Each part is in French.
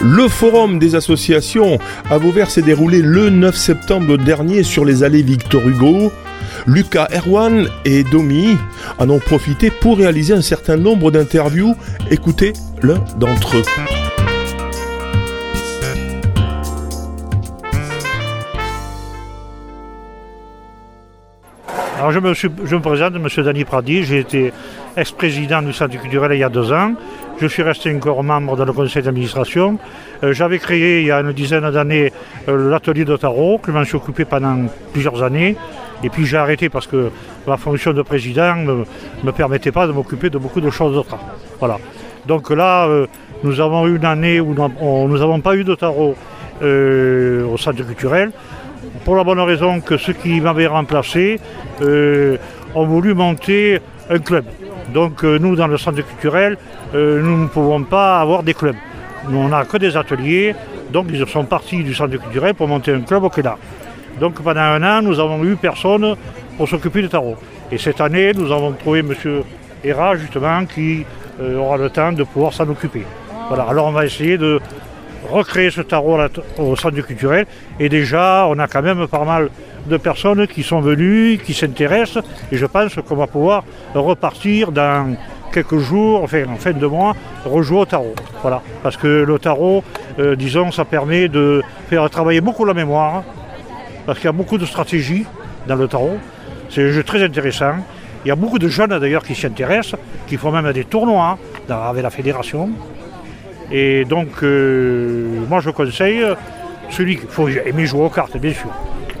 Le forum des associations à Vauvert s'est déroulé le 9 septembre dernier sur les allées Victor Hugo. Lucas Erwan et Domi en ont profité pour réaliser un certain nombre d'interviews. Écoutez l'un d'entre eux. Alors je me, je me présente, M. Dany Pradi, j'ai été ex-président du Centre culturel il y a deux ans. Je suis resté encore membre dans le conseil d'administration. Euh, j'avais créé il y a une dizaine d'années euh, l'atelier de tarot, que je m'en suis occupé pendant plusieurs années. Et puis j'ai arrêté parce que ma fonction de président ne me, permettait pas de m'occuper de beaucoup de choses d'autres. Voilà. Donc là, euh, nous avons eu une année où nous n'avons pas eu de tarot au centre culturel. Pour la bonne raison que ceux qui m'avaient remplacé ont voulu monter un club. Donc euh, nous, dans le centre culturel, euh, nous ne pouvons pas avoir des clubs. Nous, on n'a que des ateliers, donc ils sont partis du centre culturel pour monter un club au Quéda. Donc pendant un an, nous avons eu personne pour s'occuper du tarot. Et cette année, nous avons trouvé M. Hera, justement, qui euh, aura le temps de pouvoir s'en occuper. Voilà, alors on va essayer de recréer ce tarot au centre culturel. Et déjà, on a quand même pas mal de personnes qui sont venues, qui s'intéressent, et je pense qu'on va pouvoir repartir dans quelques jours, enfin en fin de mois, rejouer au tarot. Voilà. Parce que le tarot, euh, disons, ça permet de faire travailler beaucoup la mémoire, parce qu'il y a beaucoup de stratégies dans le tarot. C'est un jeu très intéressant. Il y a beaucoup de jeunes d'ailleurs qui s'y intéressent, qui font même des tournois avec la fédération. Et donc, euh, moi je conseille celui qu'il faut aimer jouer aux cartes, bien sûr.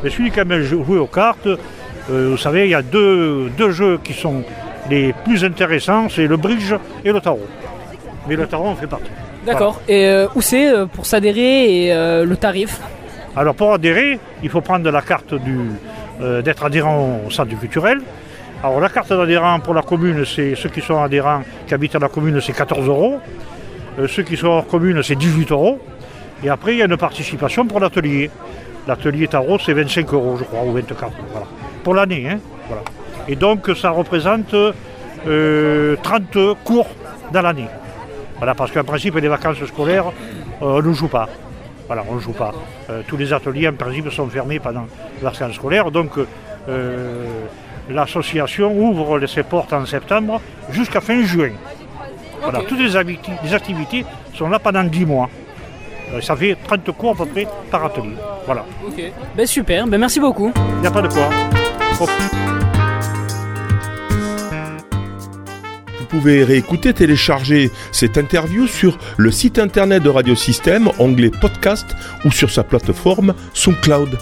Mais celui qui aime jouer aux cartes, euh, vous savez, il y a deux, jeux qui sont les plus intéressants, c'est le bridge et le tarot. Mais le tarot en fait partie. D'accord. Et euh, où c'est pour s'adhérer et le tarif? Alors pour adhérer, il faut prendre la carte d'être adhérent au centre culturel. Alors la carte d'adhérent pour la commune, c'est ceux qui sont adhérents, qui habitent à la commune, c'est 14 euros. Ceux qui sont hors commune, c'est 18 euros. Et après, il y a une participation pour l'atelier. L'atelier tarot, c'est 25 euros, je crois, ou 24, voilà. Pour l'année, hein. Et donc, ça représente 30 euh, cours dans l'année. Voilà, parce qu'en principe, les vacances scolaires, euh, on ne joue pas. Voilà, on ne joue pas. Euh, tous les ateliers, en principe, sont fermés pendant les vacances scolaires. Donc, l'association ouvre ses portes en septembre jusqu'à fin juin. Voilà, toutes les, les activités sont là pendant 10 mois. Euh, ça fait 30 cours à peu près par atelier. Voilà. Ok. Ben super, ben merci beaucoup. Il n'y a pas de quoi. Vous pouvez réécouter, télécharger cette interview sur le site internet de Radiosystème, onglet podcast ou sur sa plateforme SoundCloud.